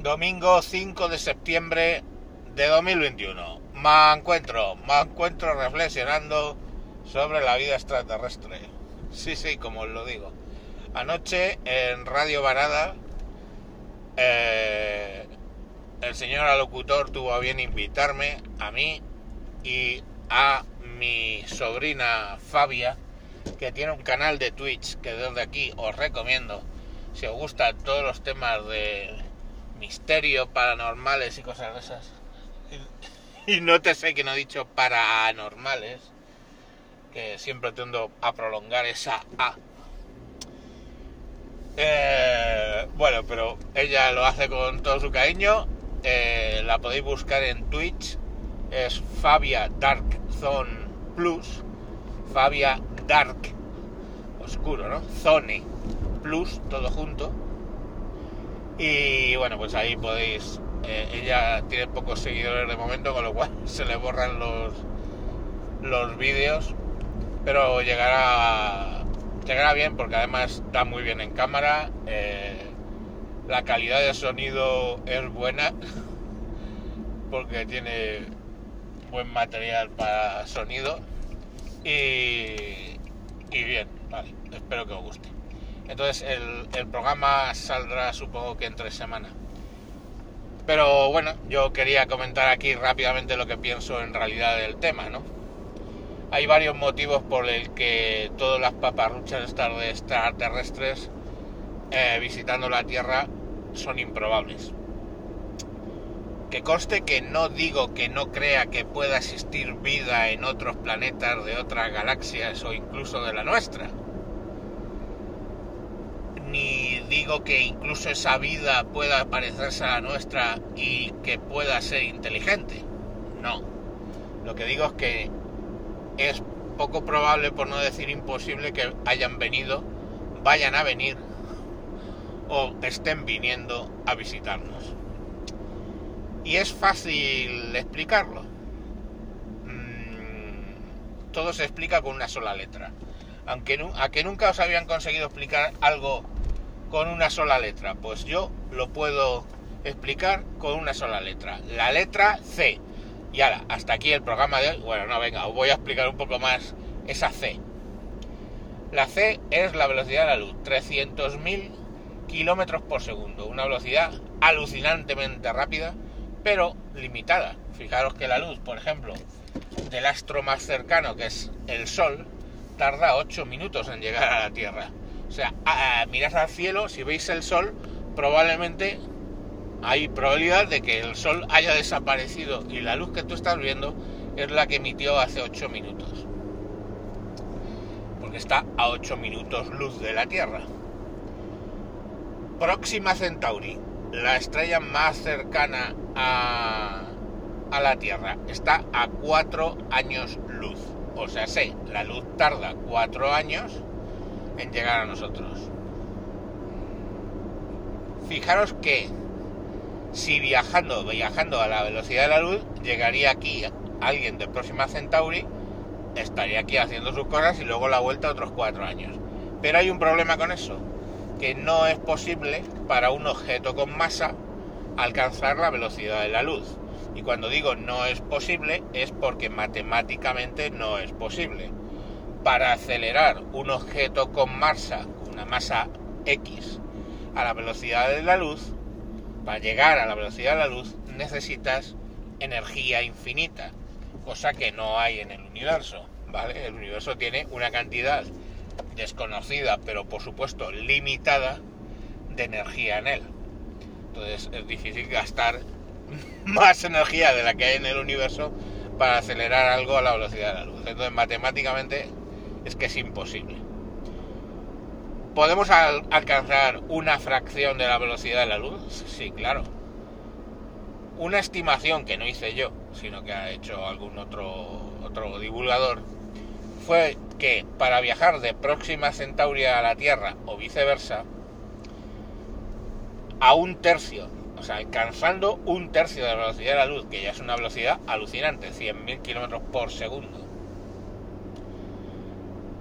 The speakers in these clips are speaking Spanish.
Domingo 5 de septiembre de 2021. Me encuentro, me encuentro reflexionando sobre la vida extraterrestre. Sí, sí, como os lo digo. Anoche en Radio Varada eh, el señor alocutor tuvo a bien invitarme a mí y a mi sobrina Fabia, que tiene un canal de Twitch que desde aquí os recomiendo. Si os gustan todos los temas de misterio, paranormales y cosas de esas. Y no te sé que no he dicho paranormales, que siempre tiendo a prolongar esa A. Eh, bueno, pero ella lo hace con todo su cariño. Eh, la podéis buscar en Twitch. Es Fabia Dark Zone Plus. Fabia Dark Oscuro, ¿no? Zone Plus, todo junto. Y bueno, pues ahí podéis. eh, ella tiene pocos seguidores de momento, con lo cual se le borran los, los vídeos. Pero llegará, llegará bien porque además está muy bien en cámara. eh, la calidad de sonido es buena porque tiene buen material para sonido. Y, y bien, vale, espero que os guste. Entonces el, programa saldrá supongo que entre semana. Pero bueno, yo quería comentar aquí rápidamente lo que pienso en realidad del tema, ¿no? Hay varios motivos por el que todas las paparruchas de extraterrestres eh, visitando la Tierra son improbables. Que conste que no digo que no crea que pueda existir vida en otros planetas de otras galaxias o incluso de la nuestra ni digo que incluso esa vida pueda parecerse a la nuestra y que pueda ser inteligente. No. Lo que digo es que es poco probable, por no decir imposible, que hayan venido, vayan a venir o estén viniendo a visitarnos. Y es fácil explicarlo. Mm, todo se explica con una sola letra. Aunque a que nunca os habían conseguido explicar algo con una sola letra, pues yo lo puedo explicar con una sola letra. La letra C. Y ahora, hasta aquí el programa de hoy. Bueno, no, venga, os voy a explicar un poco más esa C. La C es la velocidad de la luz, 300.000 kilómetros por segundo, una velocidad alucinantemente rápida, pero limitada. Fijaros que la luz, por ejemplo, del astro más cercano, que es el Sol, tarda 8 minutos en llegar a la Tierra. O sea, a- mirad al cielo, si veis el Sol, probablemente hay probabilidad de que el Sol haya desaparecido y la luz que tú estás viendo es la que emitió hace 8 minutos. Porque está a 8 minutos luz de la Tierra. Próxima Centauri, la estrella más cercana a, a la Tierra, está a 4 años luz. O sea, sé, la luz tarda 4 años en llegar a nosotros. Fijaros que si viajando, viajando a la velocidad de la luz, llegaría aquí alguien de Próxima Centauri, estaría aquí haciendo sus cosas y luego la vuelta otros cuatro años. Pero hay un problema con eso, que no es posible para un objeto con masa alcanzar la velocidad de la luz. Y cuando digo no es posible, es porque matemáticamente no es posible. Para acelerar un objeto con masa, una masa X, a la velocidad de la luz, para llegar a la velocidad de la luz necesitas energía infinita, cosa que no hay en el universo, ¿vale? El universo tiene una cantidad desconocida, pero por supuesto limitada, de energía en él. Entonces es difícil gastar más energía de la que hay en el universo para acelerar algo a la velocidad de la luz. Entonces matemáticamente es que es imposible. ¿Podemos al- alcanzar una fracción de la velocidad de la luz? Sí, claro. Una estimación que no hice yo, sino que ha hecho algún otro, otro divulgador, fue que para viajar de Próxima Centauri a la Tierra o viceversa, a un tercio, o sea, alcanzando un tercio de la velocidad de la luz, que ya es una velocidad alucinante, 100.000 kilómetros por segundo,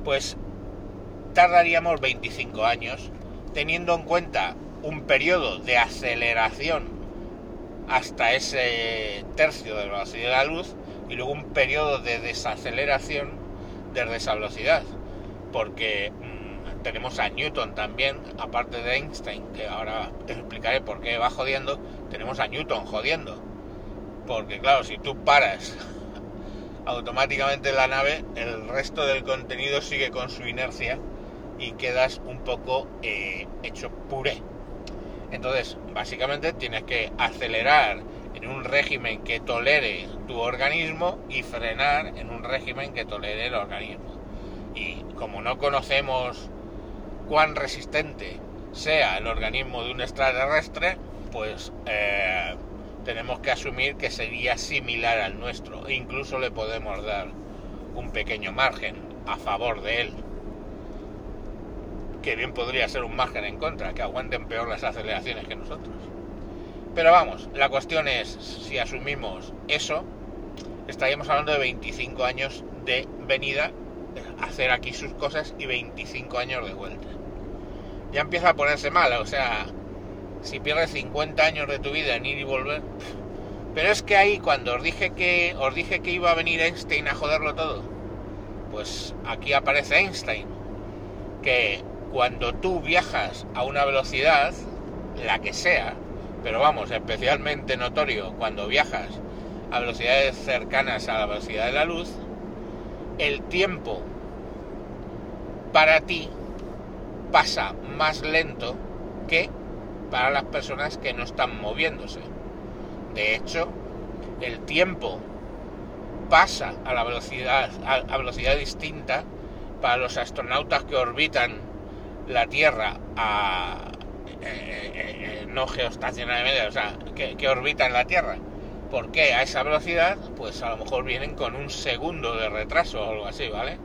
pues tardaríamos 25 años, teniendo en cuenta un periodo de aceleración hasta ese tercio de la velocidad de la luz y luego un periodo de desaceleración desde esa velocidad. Porque mm, tenemos a Newton también, aparte de Einstein, que ahora te explicaré por qué va jodiendo, tenemos a Newton jodiendo. Porque claro, si tú paras automáticamente la nave, el resto del contenido sigue con su inercia y quedas un poco eh, hecho puré. Entonces, básicamente tienes que acelerar en un régimen que tolere tu organismo y frenar en un régimen que tolere el organismo. Y como no conocemos cuán resistente sea el organismo de un extraterrestre, pues eh, tenemos que asumir que sería similar al nuestro e incluso le podemos dar un pequeño margen a favor de él que bien podría ser un margen en contra, que aguanten peor las aceleraciones que nosotros. Pero vamos, la cuestión es, si asumimos eso, estaríamos hablando de 25 años de venida, hacer aquí sus cosas y 25 años de vuelta. Ya empieza a ponerse mal, o sea, si pierdes 50 años de tu vida en ir y volver. Pero es que ahí cuando os dije que os dije que iba a venir Einstein a joderlo todo, pues aquí aparece Einstein, que cuando tú viajas a una velocidad, la que sea, pero vamos, especialmente notorio cuando viajas a velocidades cercanas a la velocidad de la luz, el tiempo para ti pasa más lento que para las personas que no están moviéndose. De hecho, el tiempo pasa a la velocidad a, velocidad distinta para los astronautas que orbitan la Tierra a eh, eh, eh, no geoestacionariamente, o sea, que, orbitan la Tierra. ¿Por qué a esa velocidad? Pues a lo mejor vienen con un segundo de retraso o algo así, ¿vale?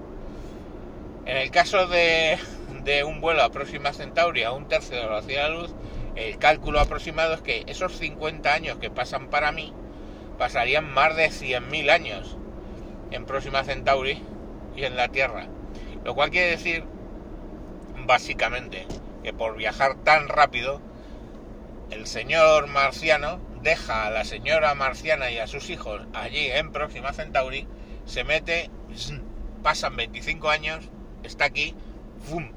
En el caso de, de un vuelo a Próxima Centauri a un tercio de la velocidad de la luz, el cálculo aproximado es que esos 50 años que pasan para mí pasarían más de 100.000 años en Próxima Centauri y en la Tierra. Lo cual quiere decir básicamente que por viajar tan rápido, el señor marciano deja a la señora marciana y a sus hijos allí en Próxima Centauri, se mete, pasan 25 años, está aquí,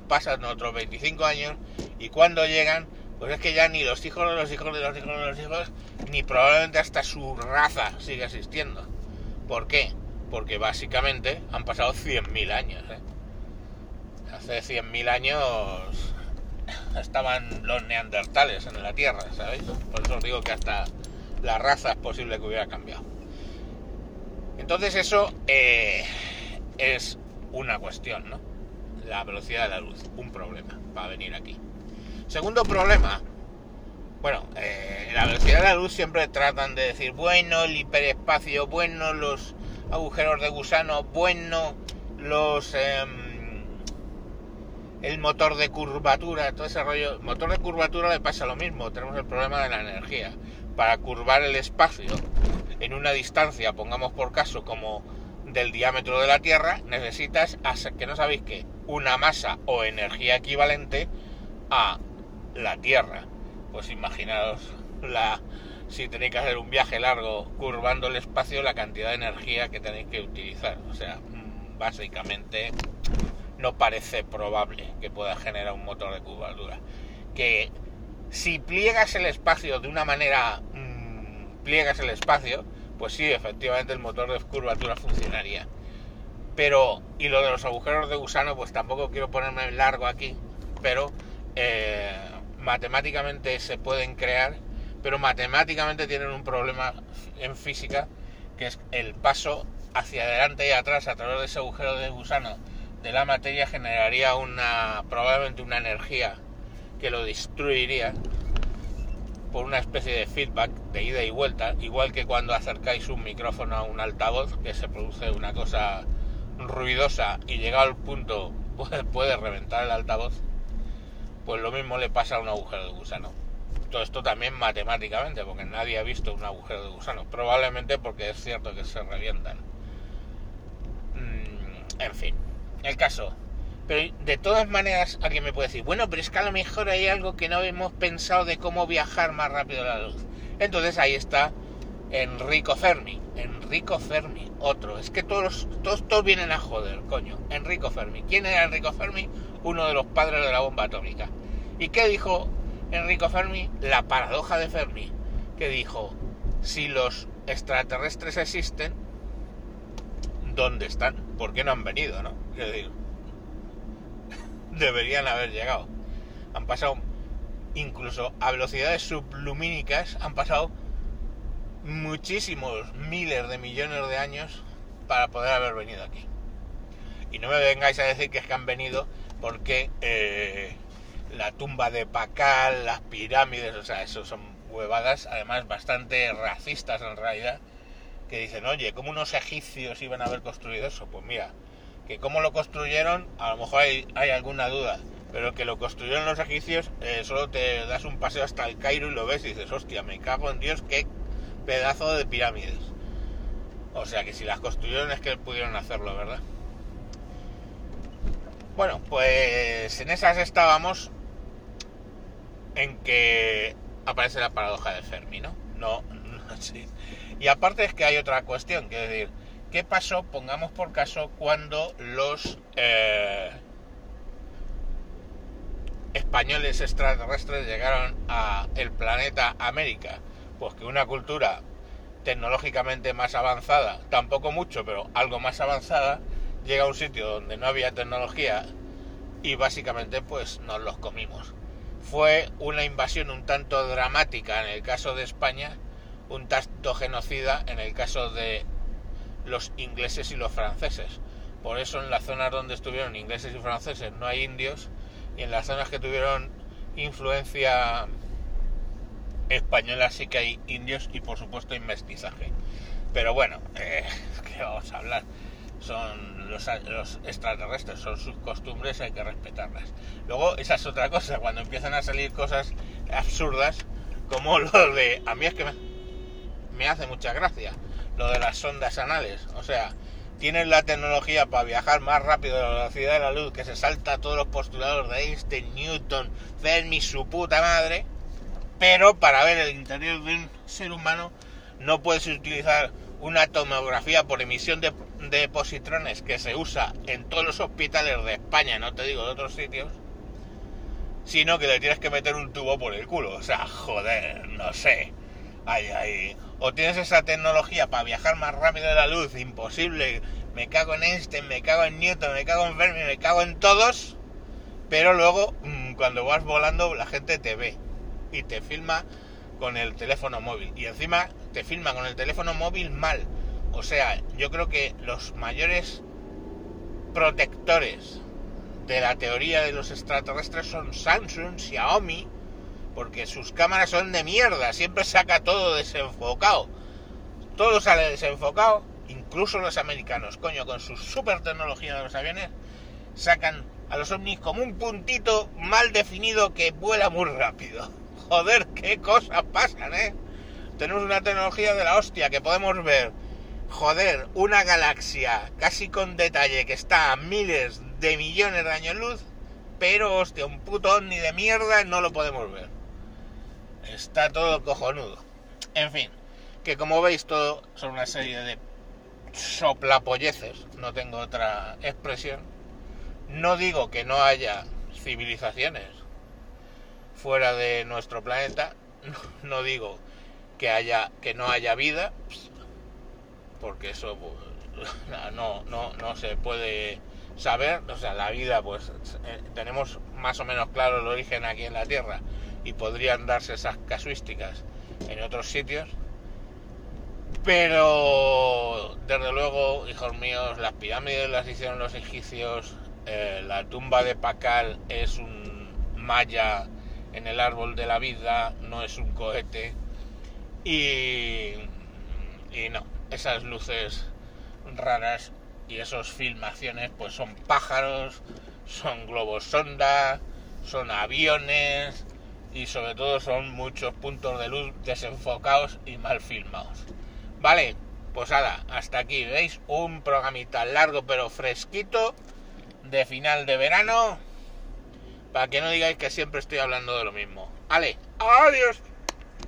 pasan otros 25 años y cuando llegan, pues es que ya ni los hijos de los hijos de los hijos de los hijos, ni probablemente hasta su raza sigue existiendo. ¿Por qué? Porque básicamente han pasado 100.000 años. ¿eh? hace 100.000 años estaban los neandertales en la Tierra, ¿sabéis? Por eso os digo que hasta la raza es posible que hubiera cambiado. Entonces eso eh, es una cuestión, ¿no? La velocidad de la luz, un problema para venir aquí. Segundo problema, bueno, eh, la velocidad de la luz siempre tratan de decir, bueno, el hiperespacio, bueno, los agujeros de gusano, bueno, los... Em, el motor de curvatura, todo ese rollo. Motor de curvatura le pasa lo mismo, tenemos el problema de la energía. Para curvar el espacio en una distancia, pongamos por caso como del diámetro de la Tierra, necesitas, que no sabéis qué, una masa o energía equivalente a la Tierra. Pues imaginaos la, si tenéis que hacer un viaje largo curvando el espacio, la cantidad de energía que tenéis que utilizar. O sea, mm, básicamente no parece probable que pueda generar un motor de curvatura. Que si pliegas el espacio de una manera, mm, pliegas el espacio, pues sí, efectivamente el motor de curvatura funcionaría. Pero, y lo de los agujeros de gusano, pues tampoco quiero ponerme largo aquí, pero eh, matemáticamente se pueden crear, pero matemáticamente tienen un problema en física, que es el paso hacia adelante y atrás a través de ese agujero de gusano de la materia generaría una probablemente una energía que lo destruiría por una especie de feedback de ida y vuelta, igual que cuando acercáis un micrófono a un altavoz, que se produce una cosa ruidosa y llegado al punto puede, reventar el altavoz, pues lo mismo le pasa a un agujero de gusano. Todo esto también matemáticamente, porque nadie ha visto un agujero de gusano, probablemente porque es cierto que se revientan. Mm, en fin el caso. Pero de todas maneras, alguien me puede decir, bueno, pero es que a lo mejor hay algo que no hemos pensado de cómo viajar más rápido la luz. Entonces ahí está Enrico Fermi. Enrico Fermi, otro. Es que todos, todos, todos vienen a joder, coño. Enrico Fermi. ¿Quién era Enrico Fermi? Uno de los padres de la bomba atómica. ¿Y qué dijo Enrico Fermi? La paradoja de Fermi. Que dijo, si los extraterrestres existen, ¿dónde están? ¿Por qué no han venido, no? Es decir, deberían haber llegado. Han pasado, incluso a velocidades sublumínicas, han pasado muchísimos miles de millones de años para poder haber venido aquí. Y no me vengáis a decir que es que han venido porque eh, la tumba de Pacal, las pirámides, o sea, eso son huevadas, además bastante racistas en realidad, que dicen, oye, ¿cómo unos egipcios iban a haber construido eso? Pues mira, que cómo lo construyeron, a lo mejor hay, alguna duda, pero que lo construyeron los egipcios, eh, solo te das un paseo hasta el Cairo y lo ves y dices, hostia, me cago en Dios, qué pedazo de pirámides. O sea que si las construyeron es que pudieron hacerlo, ¿verdad? Bueno, pues en esas estábamos en que aparece la paradoja de Fermi, ¿no? No, no sí. Y aparte es que hay otra cuestión, que es decir, ¿qué pasó, pongamos por caso, cuando los eh, españoles extraterrestres llegaron a el planeta América? Pues que una cultura tecnológicamente más avanzada, tampoco mucho, pero algo más avanzada, llega a un sitio donde no había tecnología y básicamente pues nos los comimos. Fue una invasión un tanto dramática en el caso de España, un tanto genocida en el caso de los ingleses y los franceses. Por eso en las zonas donde estuvieron ingleses y franceses no hay indios y en las zonas que tuvieron influencia española sí que hay indios y por supuesto hay mestizaje. Pero bueno, eh, ¿qué vamos a hablar? Son los, los, extraterrestres, son sus costumbres, hay que respetarlas. Luego, esa es otra cosa, cuando empiezan a salir cosas absurdas, como lo de... A mí es que me, me hace mucha gracia, lo de las sondas anales. O sea, tienen la tecnología para viajar más rápido a la velocidad de la luz, que se salta a todos los postulados de Einstein, Newton, Fermi, su puta madre pero para ver el interior de un ser humano no puedes utilizar una tomografía por emisión de, positrones que se usa en todos los hospitales de España, no te digo de otros sitios, sino que le tienes que meter un tubo por el culo. O sea, joder, no sé. Ay, ay. O tienes esa tecnología para viajar más rápido de la luz, imposible. Me cago en Einstein, me cago en Newton, me cago en Fermi, me cago en todos. Pero luego, mm, cuando vas volando, la gente te ve y te filma con el teléfono móvil. Y encima te filma con el teléfono móvil mal. O sea, yo creo que los mayores protectores de la teoría de los extraterrestres son Samsung, Xiaomi, porque sus cámaras son de mierda, siempre saca todo desenfocado. Todo sale desenfocado, incluso los americanos, coño, con su super tecnología de los aviones, sacan a los ovnis como un puntito mal definido que vuela muy rápido. Joder, qué cosas pasan, ¿eh? Tenemos una tecnología de la hostia que podemos ver. Joder, una galaxia casi con detalle que está a miles de millones de años luz, pero hostia, un puto ni de mierda no lo podemos ver. Está todo cojonudo. En fin, que como veis todo son una serie de soplapolleces, no tengo otra expresión. No digo que no haya civilizaciones fuera de nuestro planeta. No digo que haya que no haya vida, porque eso pues, no, no, no se puede saber. O sea, la vida, pues eh, tenemos más o menos claro el origen aquí en la Tierra y podrían darse esas casuísticas en otros sitios. Pero, desde luego, hijos míos, las pirámides las hicieron los egipcios, eh, la tumba de Pacal es un maya en el árbol de la vida, no es un cohete. Y, y no, esas luces raras y esas filmaciones pues son pájaros, son globos sonda, son aviones y sobre todo son muchos puntos de luz desenfocados y mal filmados. Vale, pues nada, hasta aquí, ¿veis? Un programita largo pero fresquito de final de verano para que no digáis que siempre estoy hablando de lo mismo. ¡Ale! ¡Adiós!